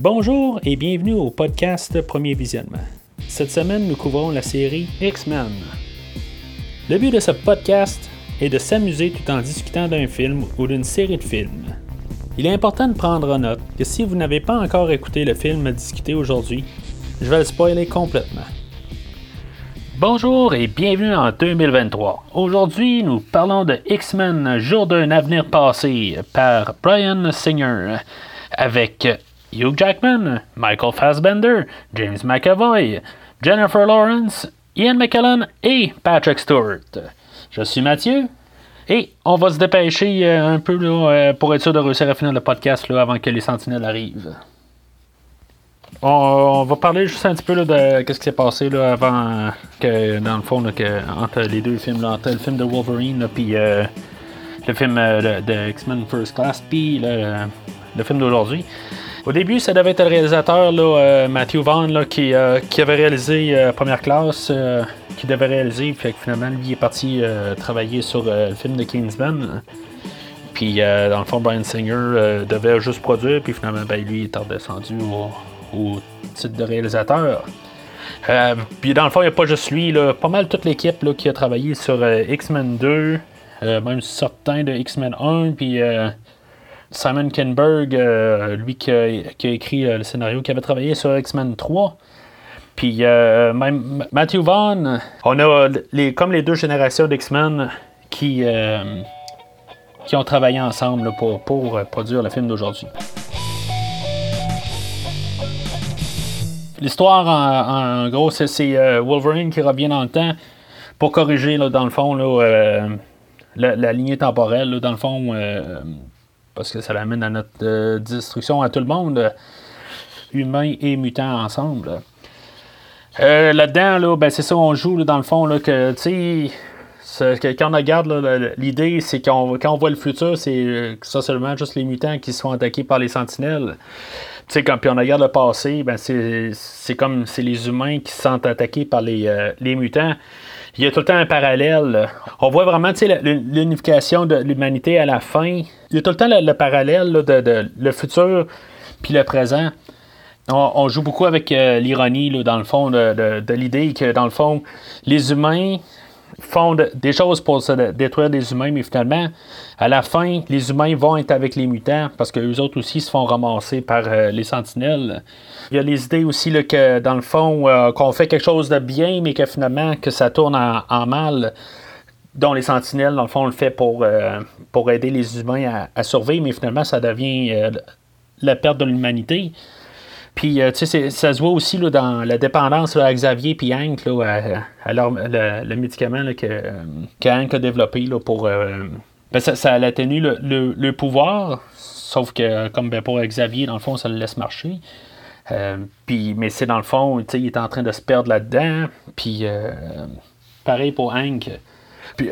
Bonjour et bienvenue au podcast Premier Visionnement. Cette semaine, nous couvrons la série X-Men. Le but de ce podcast est de s'amuser tout en discutant d'un film ou d'une série de films. Il est important de prendre en note que si vous n'avez pas encore écouté le film à discuter aujourd'hui, je vais le spoiler complètement. Bonjour et bienvenue en 2023. Aujourd'hui, nous parlons de X-Men Jour d'un avenir passé par Brian Singer avec Hugh Jackman, Michael Fassbender, James McAvoy, Jennifer Lawrence, Ian McKellen et Patrick Stewart. Je suis Mathieu et on va se dépêcher euh, un peu euh, pour être sûr de réussir à finir le podcast avant que les sentinelles arrivent. On, va parler juste un petit peu de ce qui s'est passé avant que, dans le fond, entre les deux films, entre le film de Wolverine puis euh, le film de, X-Men First Class, puis le, film d'aujourd'hui. Au début, ça devait être le réalisateur Matthew Vaughn qui, qui, avait réalisé Première Classe qui devait réaliser. Que finalement, lui est parti euh, travailler sur euh, le film de Kingsman. Puis euh, dans le fond, Brian Singer devait juste produire. Puis finalement, ben, lui est redescendu au, titre de réalisateur. puis dans le fond, il n'y a pas juste lui, là, pas mal toute l'équipe qui a travaillé sur X-Men 2, même certains de X-Men 1, puis Simon Kinberg, lui qui a, écrit le scénario, qui avait travaillé sur X-Men 3. Puis euh, même Matthew Vaughn, on a les, comme les deux générations d'X-Men qui, euh, qui ont travaillé ensemble pour, pour euh, produire le film d'aujourd'hui. L'histoire, en, gros, c'est Wolverine qui revient dans le temps pour corriger, dans le fond, la, lignée temporelle, dans le fond, parce que ça l'amène à notre destruction à tout le monde, humains et mutants ensemble. Euh, là-dedans, là, ben, c'est ça, on joue dans le fond, là, que, tu sais, quand on regarde, l'idée, c'est qu'on, quand on voit le futur, c'est euh, ça seulement juste les mutants qui sont attaqués par les sentinelles. Quand puis on regarde le passé, ben, c'est, comme c'est les humains qui se sentent attaqués par les, euh, les mutants. Il y a tout le temps un parallèle. On voit vraiment l'unification de l'humanité à la fin. Il y a tout le temps le, parallèle de, le futur puis le présent on, joue beaucoup avec euh, l'ironie, dans le fond, de, l'idée que, dans le fond, les humains font des choses pour se détruire des humains, mais finalement, à la fin, les humains vont être avec les mutants parce qu'eux autres aussi se font ramasser par euh, les sentinelles. Il y a les idées aussi que, dans le fond, euh, qu'on fait quelque chose de bien, mais que finalement, que ça tourne en, mal dont les sentinelles, dans le fond, on le fait pour, pour aider les humains à, survivre, mais finalement, ça devient la perte de l'humanité. Puis, euh, tu sais, ça se voit aussi là, dans la dépendance à Xavier et Hank, là, à, le, médicament que, euh, que, Hank a développé là, pour. Euh, ben, ça, ça a tenu le, le, pouvoir, sauf que, comme ben, pour Xavier, dans le fond, ça le laisse marcher. puis, mais c'est dans le fond, tu sais, il est en train de se perdre là-dedans. Puis, pareil pour Hank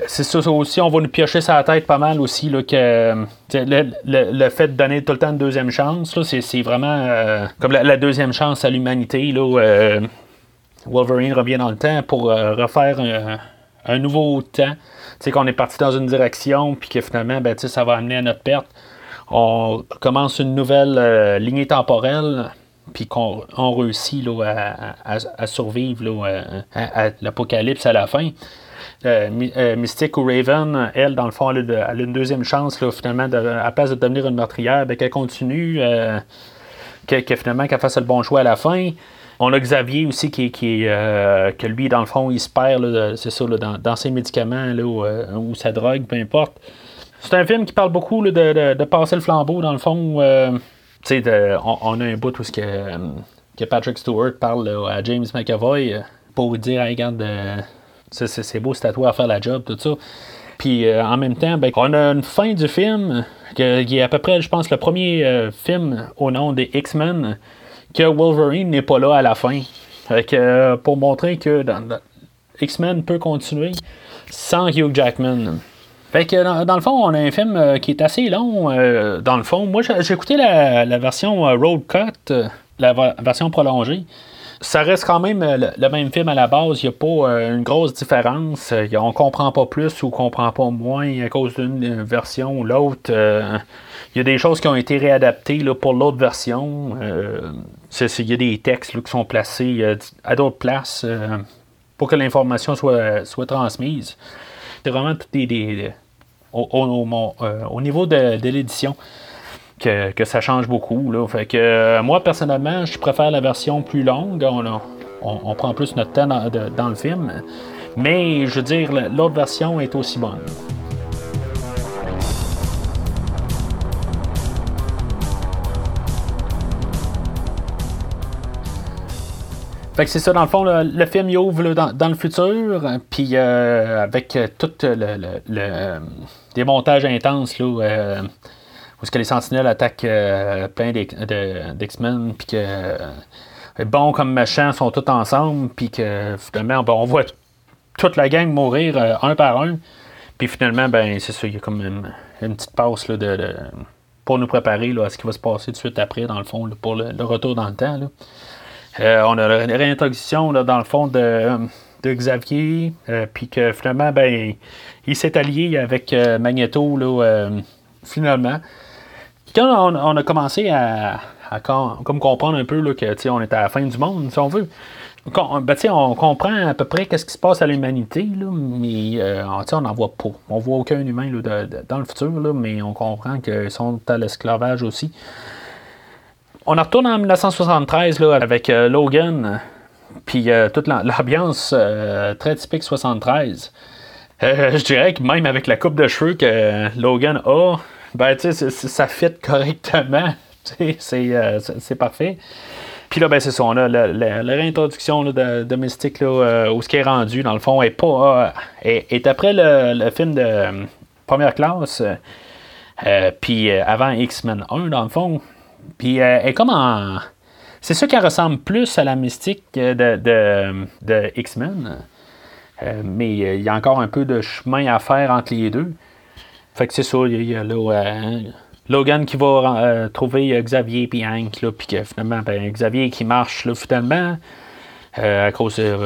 c'est ça aussi, on va nous piocher sa tête pas mal aussi, là, que le, fait de donner tout le temps une deuxième chance, c'est, vraiment euh, comme la, deuxième chance à l'humanité. Là, euh, Wolverine revient dans le temps pour euh, refaire un, nouveau temps. sais qu'on est parti dans une direction, puis que finalement, ben, ça va amener à notre perte. On commence une nouvelle lignée temporelle puis qu'on réussit là, à, survivre à, l'apocalypse à la fin. Euh, euh, Mystique ou Raven, elle, dans le fond, elle a, une deuxième chance, finalement, de, à place de devenir une meurtrière, ben, qu'elle continue, euh, finalement, qu'elle fasse le bon choix à la fin. On a Xavier aussi qui, lui, dans le fond, il se perd, c'est ça, dans, ses médicaments ou, sa drogue, peu importe. C'est un film qui parle beaucoup de, passer le flambeau, dans le fond. on, a un bout où ce que, Patrick Stewart parle à James McAvoy pour dire, regarde, c'est beau, c'est à toi à faire la job, tout ça. Puis euh, en même temps, ben, on a une fin du film qui est à peu près, je pense, le premier euh, film au nom des X-Men que Wolverine n'est pas là à la fin. Euh, pour montrer que X-Men peut continuer sans Hugh Jackman. Fait que dans, le fond, on a un film qui est assez long. dans le fond, moi j'ai écouté la, version Road Cut, la version prolongée. Ça reste quand même le, même film à la base. Il n'y a pas une grosse différence. on comprend pas plus ou comprend pas moins à cause d'une version ou l'autre. il y a des choses qui ont été réadaptées pour l'autre version. il y a des textes qui sont placés à d'autres places pour que l'information soit, transmise. C'est vraiment tout des, euh, au, niveau de, l'édition que, ça change beaucoup. Là. Euh, moi, personnellement, je préfère la version plus longue. On, prend plus notre temps dans, le film. Mais je veux dire, l'autre version est aussi bonne. Fait que c'est ça, dans le fond, le, film il ouvre dans, le futur, puis euh, avec tout le, montages intenses, là, euh, où ce que les sentinelles attaquent euh, plein d'X-Men, puis que bons comme méchants sont tous ensemble, puis que finalement, ben, on voit toute la gang mourir un par un, puis finalement, ben c'est ça, il y a comme une, petite passe là, de, pour nous préparer là, à ce qui va se passer tout de suite après, dans le fond, pour le, retour dans le temps. Là. Euh, on a une réintroduction dans le fond de, Xavier, euh, puis que finalement, ben, il s'est allié avec euh, Magneto finalement. Quand on, a commencé à, comme comprendre un peu là, que on était à la fin du monde, si on veut, ben, on comprend à peu près qu'est-ce qui se passe à l'humanité, mais on n'en voit pas. On voit aucun humain dans le futur, mais on comprend qu'ils sont à l'esclavage aussi. On retourne en 1973 là, avec euh, Logan, puis euh, toute l'ambiance euh, très typique 73. je dirais que même avec la coupe de cheveux que Logan a, ben, ça fit correctement. c'est parfait. Puis là, ben, c'est ça. On a la, réintroduction de, de, Mystique, là, où ce qui est rendu, dans le fond, est pas. est, après le, film de première classe, puis avant X-Men 1, dans le fond. Puis euh, est comme en. C'est ça qui ressemble plus à la mystique de, de, X-Men. Euh, mais euh, il y a encore un peu de chemin à faire entre les deux. Fait que c'est ça, il y a, Logan qui va trouver Xavier et Hank, puis que finalement, ben, Xavier qui marche là, finalement, à cause de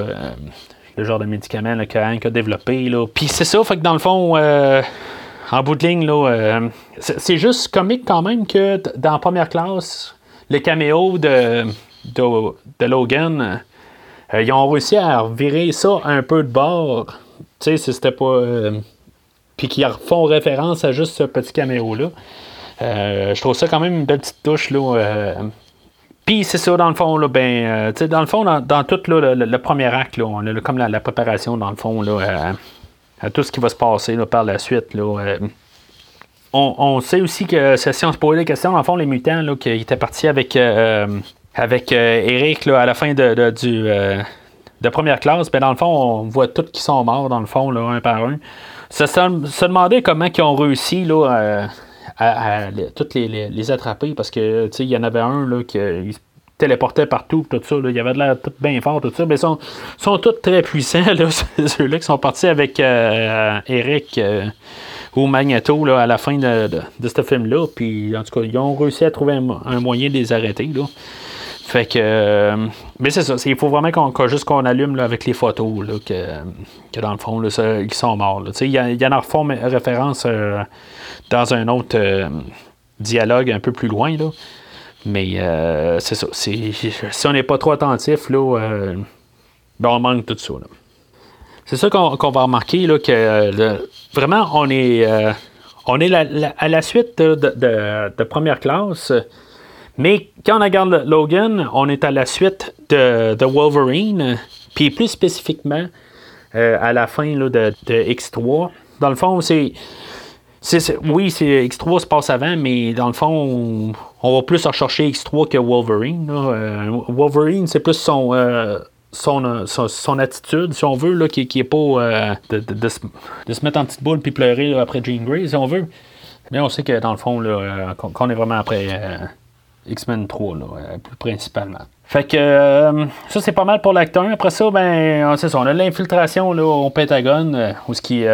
le genre de médicament que Hank a développé. Puis c'est ça, fait que dans le fond, en bout de ligne, euh, c'est juste comique quand même que dans première classe, les caméos de, de, Logan, euh, ils ont réussi à virer ça un peu de bord. Tu sais, c'était pas. Euh, puis qu'ils font référence à juste ce petit caméo-là. je trouve ça quand même une belle petite touche. là. Puis c'est ça, dans le fond, là, ben, dans le fond, dans, tout le, premier acte, là, on a comme la, préparation, dans le fond, là, à tout ce qui va se passer par la suite. Euh, on, sait aussi que si on se posait des questions, en fond, les mutants là, qui étaient partis avec, euh, avec euh, Eric à la fin de, du, de première classe, ben, dans le fond, on voit tous qui sont morts, dans le fond, là, un par un. Ça se, demandait comment ils ont réussi là, à, toutes les, attraper parce que il y en avait un là, qui téléportait partout, tout ça. Il y avait de l'air tout bien fort, tout ça. Mais ils sont, sont tous très puissants, ceux-là qui sont partis avec euh, Eric euh, ou Magneto là, à la fin de, de, ce film-là. Puis, en tout cas, ils ont réussi à trouver un, moyen de les arrêter. Là. Fait que. Euh, mais c'est ça. Il faut vraiment qu'on, juste qu'on allume là, avec les photos, là, que, que, dans le fond, là, ils sont morts. Il y, y, en a refont référence dans un autre dialogue un peu plus loin. Là. Mais euh, c'est ça. Si on n'est pas trop attentif, là, euh, ben on manque tout ça. C'est ça qu'on va remarquer, là, que euh, vraiment, on est, on est à la suite de, première classe. Mais quand on regarde Logan, on est à la suite de, Wolverine. Puis plus spécifiquement, à la fin de, de X3. Dans le fond, c'est oui, c'est X3 se passe avant, mais dans le fond, on, va plus rechercher X3 que Wolverine. Euh, Wolverine, c'est plus son, euh, euh, son, attitude, si on veut, là, qui n'est pas de, se, mettre en petite boule puis pleurer après Jean Grey, si on veut. Mais on sait que dans le fond, qu'on est vraiment après X-Men 3, plus principalement. Fait que ça, c'est pas mal pour l'acteur. Après ça, ben, c'est ça, on a l'infiltration au Pentagone, où ce qui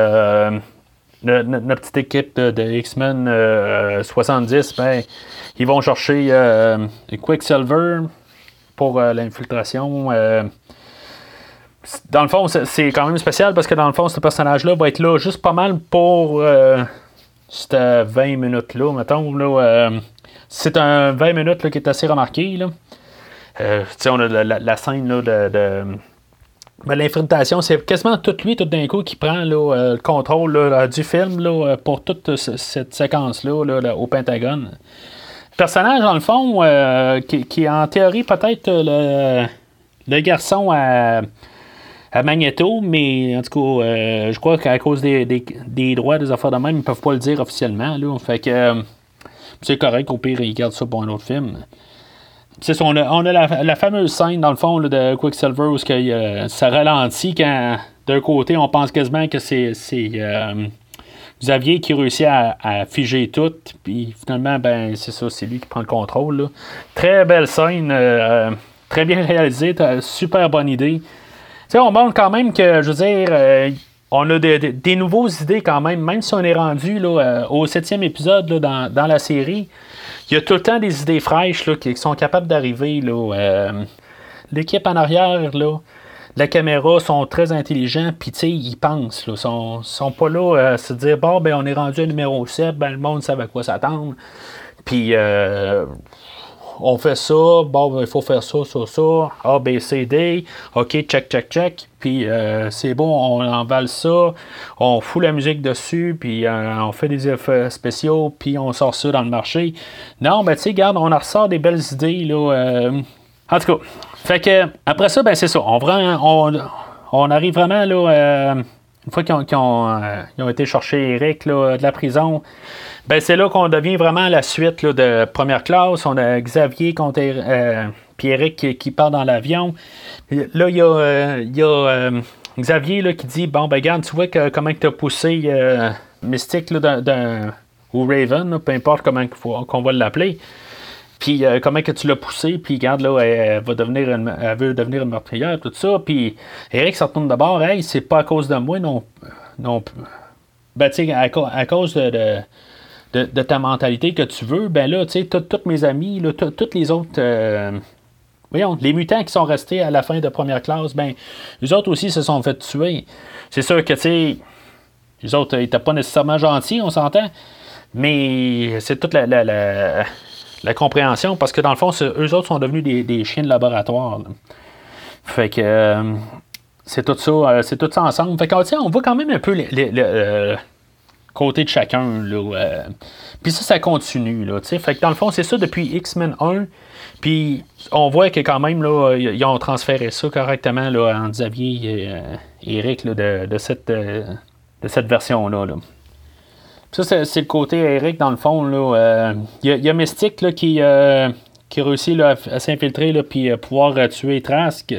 notre, petite équipe de, X-Men 70, euh, ben, ils vont chercher euh, Quicksilver, pour l'infiltration. dans le fond, c'est quand même spécial parce que dans le fond, ce personnage-là va être là juste pas mal pour cette 20 minutes-là, mettons. Là, c'est un 20 minutes qui est assez remarqué. Là. on a la, scène là, de ben, l'infiltration, c'est quasiment tout lui, tout d'un coup, qui prend euh, le contrôle du film là, pour toute cette séquence-là au Pentagone. Personnage, dans le fond, euh, qui, est en théorie peut-être le, le, garçon à, Magneto, mais en tout cas, euh, je crois qu'à cause des, des, droits des affaires de même, ils ne peuvent pas le dire officiellement. Là, fait que c'est correct, au pire, ils gardent ça pour un autre film. C'est on a, on a la, fameuse scène, dans le fond, de Quicksilver où euh, ça ralentit quand, d'un côté, on pense quasiment que c'est, euh, Xavier qui réussit à, figer tout, puis finalement, ben, c'est ça, c'est lui qui prend le contrôle. Très belle scène, euh, très bien réalisée, super bonne idée. on montre quand même que, je veux dire, on a des, nouvelles idées quand même, même si on est rendu là, au septième épisode dans, dans la série il y a tout le temps des idées fraîches là, qui sont capables d'arriver. Euh, l'équipe en arrière, là, la caméra sont très intelligents, puis ils pensent. Ils sont, sont pas là à se dire bon, ben, on est rendu à numéro 7, ben, le monde sait à quoi s'attendre. Puis euh, on fait ça, bon, il faut faire ça, ça, ça, A, B, C, D, OK, check, check, check, puis euh, c'est bon, on envale ça, on fout la musique dessus, puis euh, on fait des effets spéciaux, puis on sort ça dans le marché. Non, ben tu sais, regarde, on en ressort des belles idées, là. Euh, en tout cas, fait que, après ça, ben c'est ça, on, on, on, arrive vraiment, là, une fois qu'ils ont, ont, été chercher Eric de la prison, ben, c'est là qu'on devient vraiment la suite de première classe. On a Xavier contre euh, Pierrick qui, part dans l'avion. Là, il y a, euh, euh, Xavier qui dit Bon, ben, regarde, tu vois comment tu as poussé Mystique ou Raven, peu importe comment qu'on va l'appeler. Puis comment que tu l'as poussé, puis regarde là, elle, va devenir elle veut devenir une meurtrière, tout ça. Puis Eric se retourne d'abord, hey, c'est pas à cause de moi non. non ben, tu sais, à, cause de de, ta mentalité que tu veux, ben là, tu sais, tous mes amis, toutes les autres. Euh, voyons, les mutants qui sont restés à la fin de première classe, ben, les autres aussi se sont fait tuer. C'est sûr que, tu sais, les autres, ils n'étaient pas nécessairement gentils, on s'entend, mais c'est toute la, compréhension, parce que dans le fond, eux autres sont devenus des, chiens de laboratoire. Fait que. Euh, c'est tout ça, euh, c'est tout ça ensemble. Fait que, on voit quand même un peu les, côté de chacun. Là, euh. Puis ça, ça continue. Là, fait que dans le fond, c'est ça depuis X-Men 1. Puis on voit que quand même, là, ils ont transféré ça correctement là, en Xavier et, euh, Eric de, cette, euh, de cette version-là. Ça, c'est, le côté Eric, dans le fond. Il y, a Mystique là, qui, qui réussit là, à, s'infiltrer puis pouvoir tuer Trask.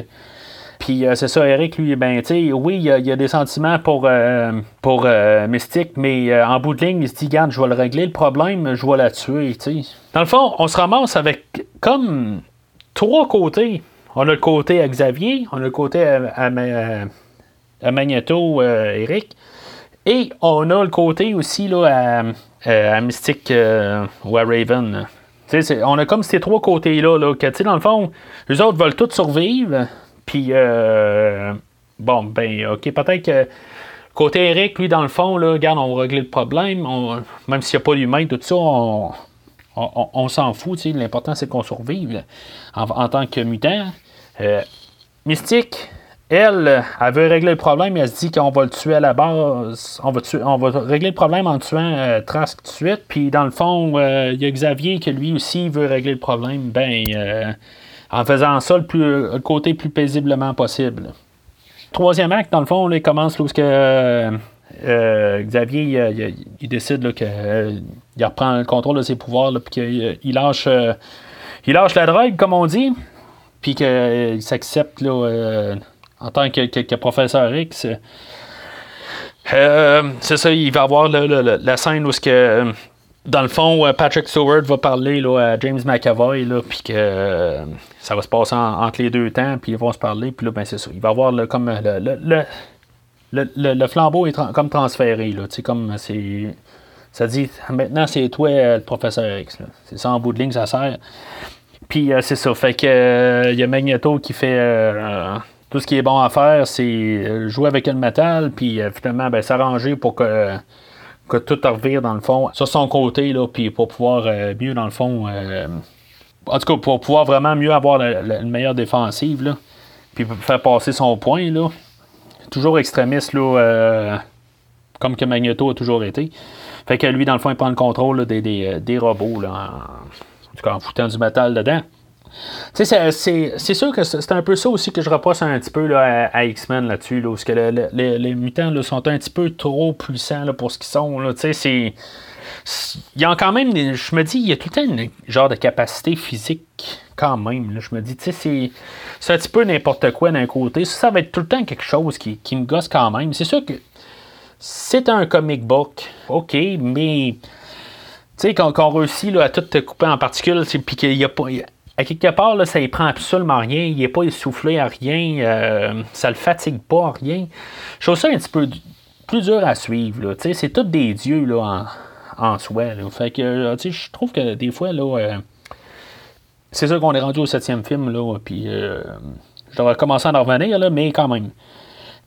Puis euh, c'est ça, Eric, lui, ben, oui, il y, a, des sentiments pour, euh, pour euh, Mystique, mais en bout de ligne, il se dit, garde, je vais le régler le problème, je vais la tuer. Dans le fond, on se ramasse avec comme trois côtés. On a le côté à Xavier, on a le côté à, Magneto, Eric, et on a le côté aussi là, à, Mystique ou à Raven. on a comme ces trois côtés-là, là, que, dans le fond, les autres veulent tous survivre, puis, euh, bon, ben, OK, peut-être que côté Eric, lui, dans le fond, là, regarde, on va régler le problème. même s'il n'y a pas d'humain, tout ça, on, s'en fout. L'important, c'est qu'on survive en, tant que mutant. Euh, Mystique, elle, elle veut régler le problème, elle se dit qu'on va le tuer à la base. On va, régler le problème en tuant euh, Trask tout de suite. Puis dans le fond, il y a Xavier qui lui aussi veut régler le problème. Ben, en faisant ça le, plus, côté plus paisiblement possible. Troisième acte, dans le fond, il commence lorsque euh, euh, Xavier il, décide qu'il euh, reprend le contrôle de ses pouvoirs, puis qu'il lâche, il lâche la drogue, comme on dit, puis qu'il s'accepte en tant que, professeur X. c'est ça, il va avoir la scène où ce que dans le fond, euh, Patrick Stewart va parler là, à James McAvoy, puis que euh, ça va se passer entre les deux temps, puis ils vont se parler, puis là, ben, c'est ça. Il va avoir comme le, le, flambeau est comme transféré, là, comme c'est. Ça dit, maintenant, c'est toi, euh, le professeur X. C'est ça, en bout de ligne, ça sert. Puis c'est ça. Fait que il y a Magneto qui fait tout ce qui est bon à faire, c'est jouer avec le métal, puis finalement ben, s'arranger pour que, que tout revire dans le fond sur son côté, là, puis pour pouvoir mieux, dans le fond, en tout cas, pour pouvoir vraiment mieux avoir une meilleure défensive, là, puis faire passer son point, là. Toujours extrémiste, là, euh, comme que Magneto a toujours été. Fait que lui, dans le fond, il prend le contrôle des, des, robots, là, en, tout cas, en foutant du métal dedans. C'est sûr que c'est un peu ça aussi que je repasse un petit peu là, à, X-Men là-dessus, là, parce que les mutants sont un petit peu trop puissants là, pour ce qu'ils sont. C'est y a quand même, je me dis, il y a tout le temps genre de capacité physique quand même. Je me dis, tu sais, c'est un petit peu n'importe quoi d'un côté. Ça, va être tout le temps quelque chose qui, me gosse quand même. C'est sûr que c'est un comic book, ok, mais tu sais, quand, on réussit là, à tout te couper en particules, puis qu'il y a pas. À quelque part, là, ça ne prend absolument rien, il n'est pas essoufflé à rien, euh, ça le fatigue pas à rien. Je trouve ça un petit peu plus dur à suivre. C'est tous des dieux là, en, soi. Fait que, euh, je trouve que des fois, là, euh, c'est sûr qu'on est rendu au septième film, là, puis je devrais commencer à en revenir, là, mais quand même.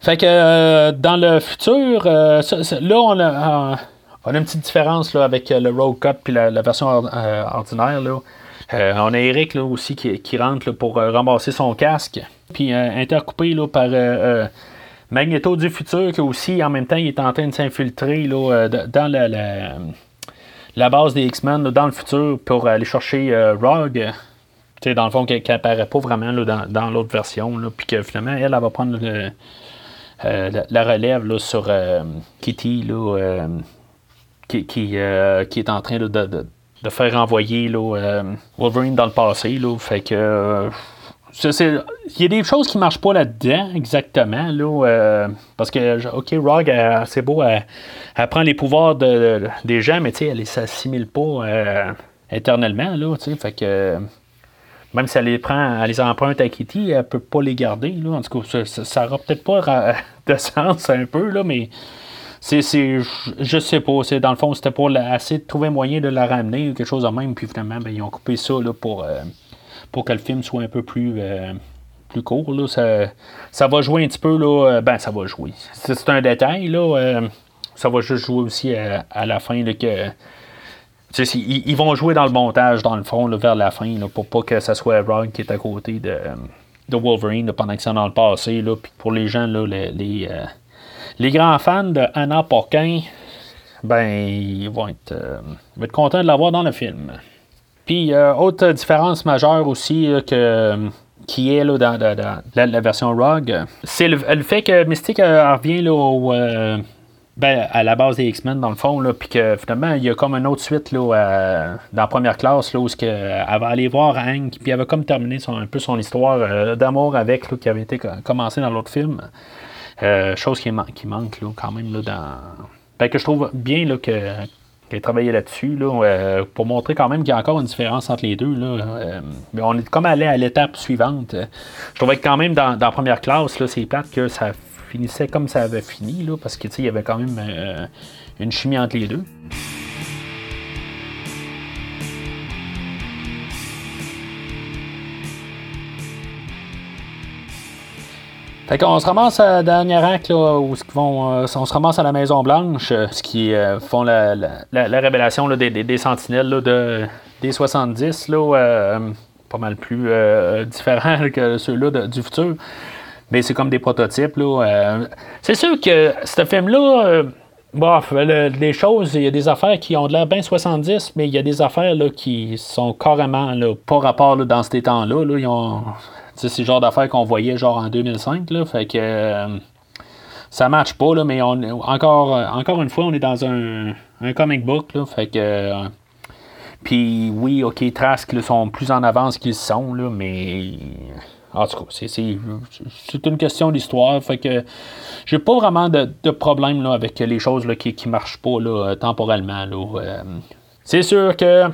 Fait que dans le futur, là, on a, on a une petite différence là, avec le Road Cut puis la, version ordinaire. Là. On a Eric là, aussi qui, rentre pour ramasser son casque, puis intercoupé là, par Magneto du futur, qui aussi, en même temps, il est en train de s'infiltrer euh, dans la, la, base des X-Men dans le futur pour aller chercher euh, Rogue. dans le fond, qui n'apparaît pas vraiment dans, l'autre version. puis que finalement, elle, va prendre euh, la, relève sur Kitty, qui, qui, est en train de, faire envoyer Wolverine dans le passé. fait que il y a des choses qui ne marchent pas là-dedans, exactement. Euh, parce que, OK, Rogue, c'est beau, elle, prend les pouvoirs de, des gens, mais elle ne s'assimile pas euh, éternellement. Là, fait que, même si elle les prend, elle les emprunte à Kitty, elle ne peut pas les garder. En tout cas, ça n'aura peut-être pas de sens un peu, là, mais c'est, je sais pas. C'est, dans le fond, c'était pour essayer de trouver moyen de la ramener ou quelque chose de même. Puis finalement, ben, ils ont coupé ça là, pour. Euh, pour que le film soit un peu plus, euh, plus court. Là. Ça, va jouer un petit peu, là, euh, ben ça va jouer. C'est un détail, là, ça va juste jouer aussi à, la fin là, que. Ils, vont jouer dans le montage, dans le fond, vers la fin, pour pas que ce soit Rogue qui est à côté de, de Wolverine pendant que c'est dans le passé. Là, puis pour les gens, là, les, les, grands fans de Anna Porquin, ben, ils vont être, contents de l'avoir dans le film. Puis, euh, autre différence majeure aussi que, euh, qui est là, dans, la, version Rogue, c'est le, fait que Mystique euh, revient là, ben, à la base des X-Men, dans le fond, puis que finalement, il y a comme une autre suite là, dans la première classe, là, où elle va aller voir Hank, puis elle va comme terminer un peu son histoire d'amour avec, qui avait été commencée dans l'autre film. Chose qui, manque quand même là, dans. Ben, que je trouve bien là, que, travaillé là-dessus, euh, pour montrer quand même qu'il y a encore une différence entre les deux. Euh, mais on est comme allé à l'étape suivante. Je trouvais que quand même dans, première classe, c'est plate que ça finissait comme ça avait fini, parce qu'il y avait quand même euh, une chimie entre les deux. Fait qu'on se ramasse à la dernière acte où euh, on se ramasse à la Maison Blanche, euh, ce qui euh, font la, révélation des, sentinelles de, des 70, là, pas mal plus différents que ceux-là du futur. Mais c'est comme des prototypes. C'est sûr que ce film-là, bof, les choses, il y a des affaires qui ont de l'air bien 70, mais il y a des affaires là, qui sont carrément pas rapport dans ces temps-là. C'est le genre d'affaires qu'on voyait genre en 2005. Là, fait que euh, ça match pas, là, mais on, encore, encore une fois, on est dans un, comic book. Là, fait que. Euh, puis oui, ok, Trask sont plus en avance qu'ils sont, là, mais. En tout cas, c'est, une question d'histoire. Fait que j'ai pas vraiment de, problème là, avec les choses là, qui, qui marchent pas là, temporellement. Là, euh. c'est sûr que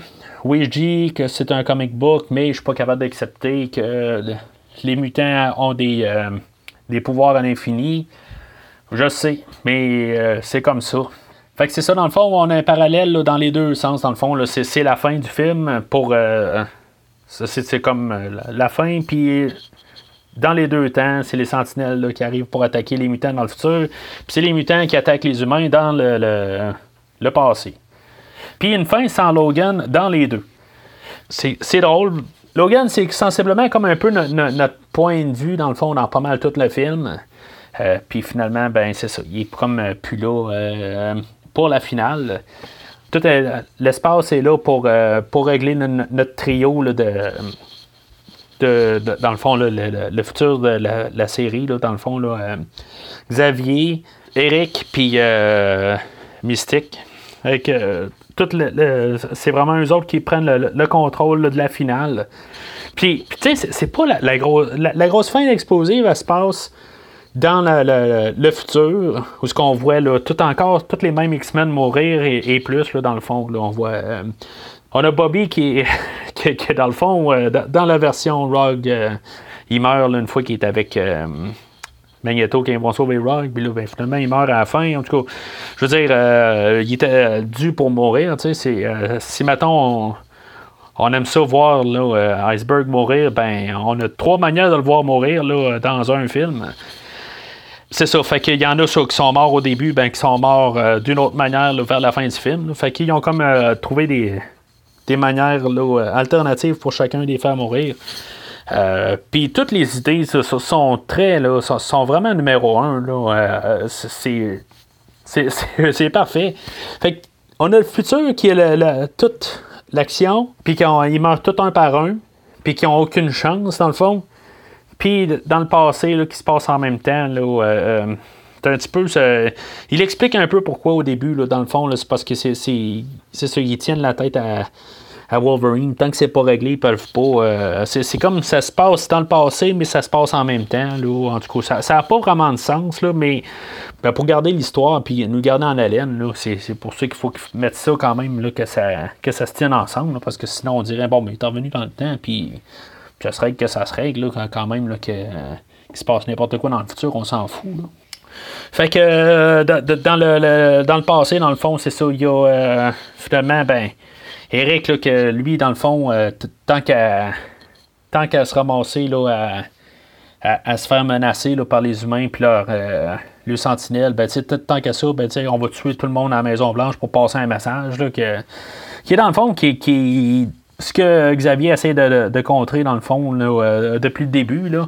oui, je dis que c'est un comic book, mais je suis pas capable d'accepter que les mutants ont des, euh, des pouvoirs à l'infini. Je sais, mais euh, c'est comme ça. Fait que c'est ça, dans le fond, on a un parallèle dans les deux sens. Dans le fond, c'est la fin du film pour, euh, c'est comme la, fin, puis dans les deux temps, c'est les sentinelles qui arrivent pour attaquer les mutants dans le futur, puis c'est les mutants qui attaquent les humains dans le, le, passé. Puis une fin sans Logan dans les deux. C'est drôle. Logan, c'est sensiblement comme un peu notre point de vue, dans le fond, dans pas mal tout le film. Euh, puis finalement, ben c'est ça. Il est comme euh, plus là euh, pour la finale. Tout l'espace est là pour, pour régler notre trio de, de, dans le fond, le, futur de la, série, dans le fond, là, Xavier, Eric, puis Mystique. Avec, c'est vraiment eux autres qui prennent le, contrôle de la finale. Puis, tu sais, c'est pas la, la, grosse fin d'explosive, elle se passe dans le futur, où ce qu'on voit là, tout encore, tous les mêmes X-Men mourir et, plus, là, dans le fond, là, on voit. Euh, on a Bobby qui, qui, dans le fond, euh, dans la version Rogue, euh, il meurt une fois qu'il est avec Magneto qui vont sauver Rogue, puis là, ben, finalement, il meurt à la fin. En tout cas, je veux dire, il était dû pour mourir. Sais, si, mettons, on, aime ça voir là, Iceberg mourir, ben, on a trois manières de le voir mourir là, dans un film. C'est ça. Fait qu'il y en a qui sont morts au début, ben, qui sont morts euh, d'une autre manière vers la fin du film. Fait qu'ils ont comme euh, trouvé des, des manières euh, alternatives pour chacun des faire mourir. Puis toutes les idées sont très là, sont, vraiment numéro un. Là, c'est, c'est, parfait. Fait on a le futur qui est toute l'action, puis qu'ils meurent tout un par un, puis qu'ils n'ont aucune chance dans le fond. Puis dans le passé, là, qui se passe en même temps, là, euh, euh, c'est un petit peu. il explique un peu pourquoi au début, là, dans le fond, c'est parce que c'est, c'est, ça, ils tiennent la tête à, à Wolverine. Tant que c'est pas réglé, ils peuvent pas. Euh, c'est, comme ça se passe dans le passé, mais ça se passe en même temps. Là, en tout cas, ça n'a pas vraiment de sens, là, mais ben, pour garder l'histoire puis nous garder en haleine, là, c'est, pour ça qu'il faut mettre ça quand même, là, que, ça, que ça se tienne ensemble. parce que sinon, on dirait, bon, mais il est revenu dans le temps, puis ça se règle que ça se règle, quand même, là, que, euh, qu'il se passe n'importe quoi dans le futur, on s'en fout. Fait que euh, dans, le, dans le passé, dans le fond, c'est ça, il y a euh, finalement, ben, Eric, là, que lui, dans le fond, tant qu'à tant se ramasser là, à, se faire menacer là, par les humains puis leur, le sentinelle, ben, tant qu'à ça, ben, on va tuer tout le monde à la Maison Blanche pour passer un message là, que, qui est dans le fond qui ce que Xavier essaie de, contrer, dans le fond, euh, depuis le début, là,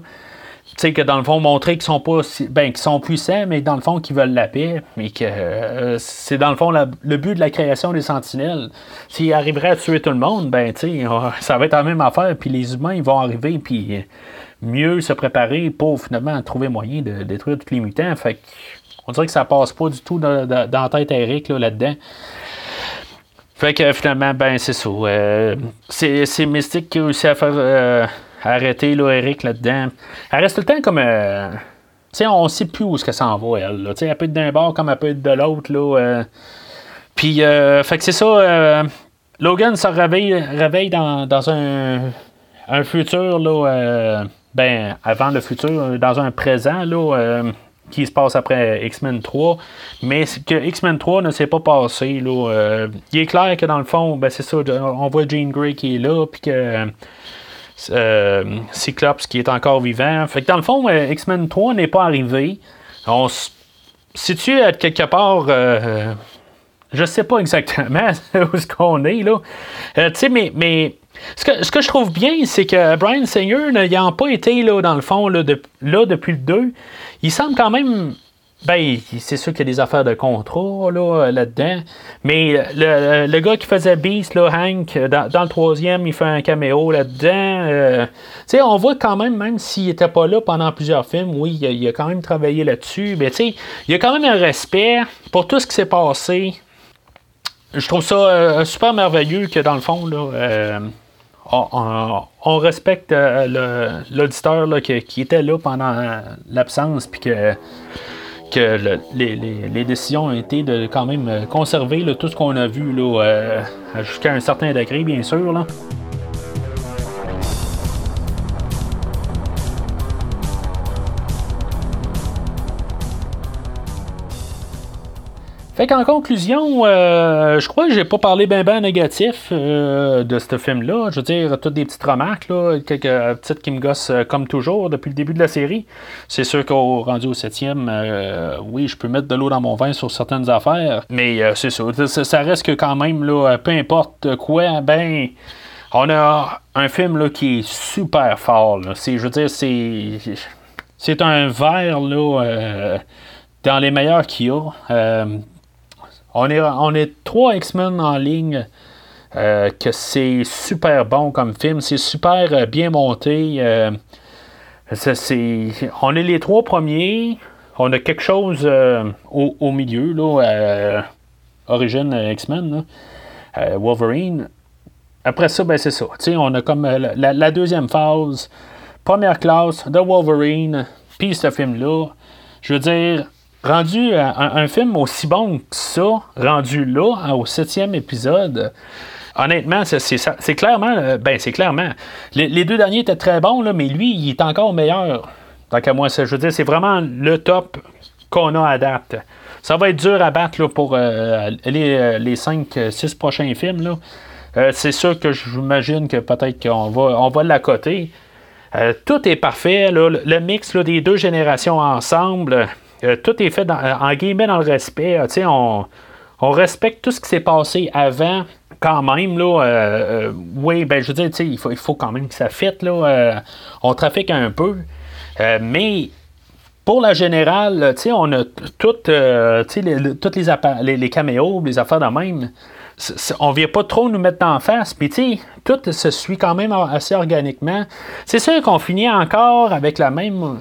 que dans le fond, montrer qu'ils sont pas ben, sont puissants, mais dans le fond, qu'ils veulent la paix, mais que euh, c'est dans le fond le but de la création des sentinelles. S'ils arriveraient à tuer tout le monde, ben, ça va être la même affaire, puis les humains, ils vont arriver, puis mieux se préparer pour finalement trouver moyen de détruire tous les mutants. Fait on dirait que ça passe pas du tout dans, la tête Eric là-dedans. Fait que finalement, ben c'est ça. Euh, c'est Mystique qui a réussi à faire euh, arrêter là, Eric là-dedans. Elle reste tout le temps comme. Euh, tu sais, on sait plus où ce que ça en va, elle. Tu sais, elle peut être d'un bord comme elle peut être de l'autre. là. Puis, fait que c'est ça. Logan se réveille, réveille dans, dans un, un futur, là. ben, avant le futur, dans un présent, là qui se passe après X-Men 3, mais que X-Men 3 ne s'est pas passé. Là, euh, il est clair que dans le fond, ben, c'est ça, on voit Jean Grey qui est là, puis que euh, Cyclops qui est encore vivant. Fait que dans le fond, euh, X-Men 3 n'est pas arrivé. On se situe à quelque part. Euh, je sais pas exactement où est-ce qu'on est, là. tu sais, mais, ce ce que, je trouve bien, c'est que Brian Singer n'ayant pas été là, dans le fond là, là depuis le 2, il semble quand même. Ben, c'est sûr qu'il y a des affaires de contrat là, là-dedans. mais le, gars qui faisait Beast, Hank, dans, le troisième, il fait un caméo là-dedans. Euh, tu sais, on voit quand même, même s'il n'était pas là pendant plusieurs films, oui, il a, quand même travaillé là-dessus. Mais tu sais, il y a quand même un respect pour tout ce qui s'est passé. Je trouve ça euh, super merveilleux que dans le fond, là. Euh, on, respecte l'auditeur qui, était là pendant l'absence, puis que, que les, décisions ont été de quand même conserver tout ce qu'on a vu euh, jusqu'à un certain degré, bien sûr. Là. Fait qu'en conclusion, euh, je crois que j'ai pas parlé bien ben négatif euh, de ce film-là. Je veux dire, toutes des petites remarques, là, quelques petites qui me gossent euh, comme toujours depuis le début de la série. C'est sûr qu'au rendu au septième, oui, je peux mettre de l'eau dans mon vin sur certaines affaires, mais c'est sûr, ça, reste que quand même, là, peu importe quoi, ben, on a un film là, qui est super fort. C'est, je veux dire, c'est, c'est un verre là, dans les meilleurs qu'il y a. On est, trois X-Men en ligne. Euh, que c'est super bon comme film, c'est super euh, bien monté. Euh, on est les trois premiers. On a quelque chose au, milieu, là, Origin X-Men, Wolverine. Après ça, ben c'est ça. on a comme la, la, deuxième phase, première classe de Wolverine, puis ce film-là. Je veux dire, rendu un, film aussi bon que ça, rendu là, au septième épisode, honnêtement, c'est clairement, euh, ben c'est clairement, les, deux derniers étaient très bons, là, mais lui, il est encore meilleur. Tant qu'à moi, je veux dire, c'est vraiment le top qu'on a à date. Ça va être dur à battre là, pour euh, les, les 5-6 prochains films. Là. c'est sûr que j'imagine que peut-être qu'on va, on va l'accoter. tout est parfait. le mix des deux générations ensemble, euh, tout est fait en guillemets dans le respect. on, on respecte tout ce qui s'est passé avant quand même, là, euh, euh, oui, ben, je veux dire, il faut, il faut quand même que ça fitte, là, on trafique un peu, mais pour la générale, on a toutes, les, les, les, caméos, les affaires de même, on vient pas trop nous mettre en face, puis tout se suit quand même assez organiquement. C'est sûr qu'on finit encore avec la même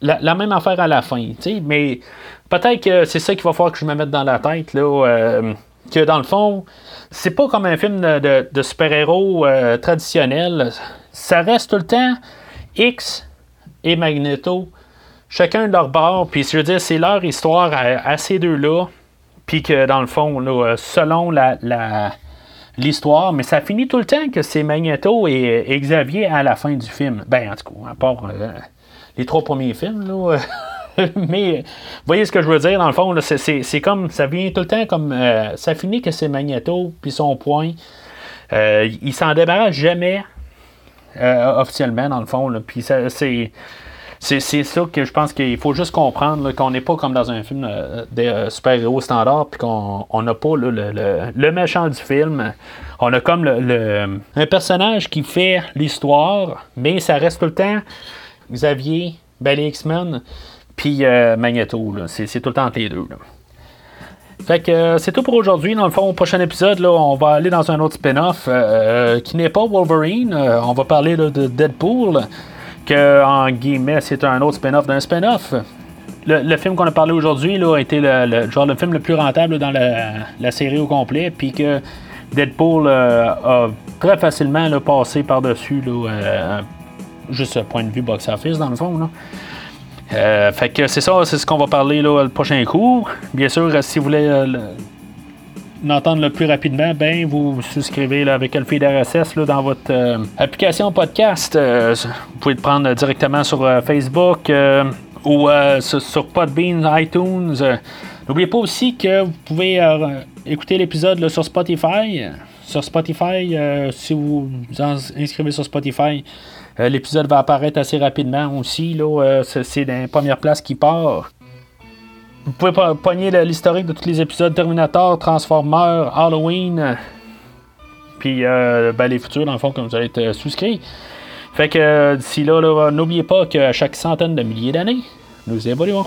la, même affaire à la fin. Mais peut-être que c'est ça qu'il va falloir que je me mette dans la tête. Là, euh, que dans le fond, c'est pas comme un film de, super-héros euh, traditionnel. Ça reste tout le temps X et Magneto, chacun de leur bord. Puis je veux dire, c'est leur histoire à, ces deux-là. Puis que dans le fond, selon la, l'histoire, mais ça finit tout le temps que c'est Magneto et, Xavier à la fin du film. Ben, en tout cas, à part euh, les trois premiers films. Là. mais vous voyez ce que je veux dire, dans le fond, c'est comme ça vient tout le temps comme euh, ça finit que c'est Magneto, puis son point. Euh, il s'en débarrasse jamais euh, officiellement, dans le fond. Puis c'est. C'est ça que je pense qu'il faut juste comprendre qu'on n'est pas comme dans un film de super-héros standard, puis qu'on n'a pas le, le, méchant du film. On a comme le, un personnage qui fait l'histoire, mais ça reste tout le temps Xavier, ben X-Men, puis euh, Magneto. C'est, tout le temps entre les deux. Fait que euh, c'est tout pour aujourd'hui. Dans le fond, au prochain épisode, là, on va aller dans un autre spin-off euh, qui n'est pas Wolverine. on va parler de Deadpool, que en guillemets, c'est un autre spin-off d'un spin-off. Le, film qu'on a parlé aujourd'hui a été le, genre le film le plus rentable dans la, série au complet, puis que Deadpool a très facilement passé par-dessus juste point de vue box-office, dans le fond. Là. Euh, fait que c'est ça, c'est ce qu'on va parler là, le prochain cours. Bien sûr, si vous voulez euh, l'entendre le plus rapidement, ben vous vous souscrivez là, avec le feed RSS là, dans votre euh, application podcast. vous pouvez le prendre directement sur Facebook ou sur, sur, Podbean, iTunes. N'oubliez pas aussi que vous pouvez écouter l'épisode sur Spotify. Sur Spotify, si vous vous inscrivez sur Spotify, euh, l'épisode va apparaître assez rapidement aussi. Là, euh, c'est la première place qui part. Vous pouvez pogner l'historique de tous les épisodes Terminator, Transformers, Halloween, puis euh, ben, les futurs, dans le fond, comme vous allez être souscrit. Fait que d'ici là n'oubliez pas qu'à chaque centaine de milliers d'années, nous évoluons.